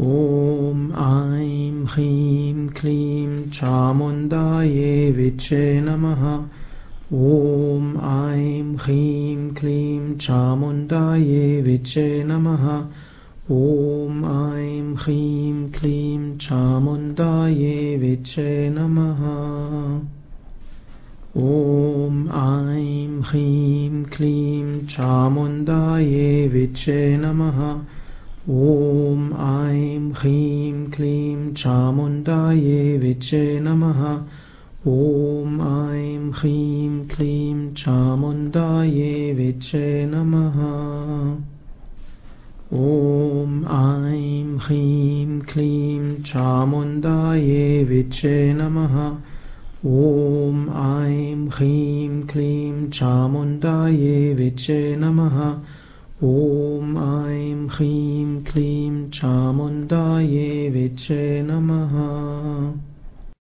ॐ ऐं ह्रीं क्लीं चामुण्डायै विचे नमः। ॐ ऐं ह्रीं क्लीं चामुण्डायै विचे नमः। ॐ ऐं ह्रीं क्लीं चामुण्डायै विचे ऐं ह्रीं क्लीं चामुण्डायै विचे नमः। ॐ चामुण्डायै विचे नमः। ॐ ऐं ह्रीं क्लीं चामुण्डायै विचे नमः। ॐ ऐं ह्रीं क्लीं चामुण्डायै विचे नमः। ॐ ऐं ह्रीं क्लीं चामुण्डायै विचे नमः। ॐ ऐं ह्रीं क्लीं चामुण्डायै विच्छे नमः।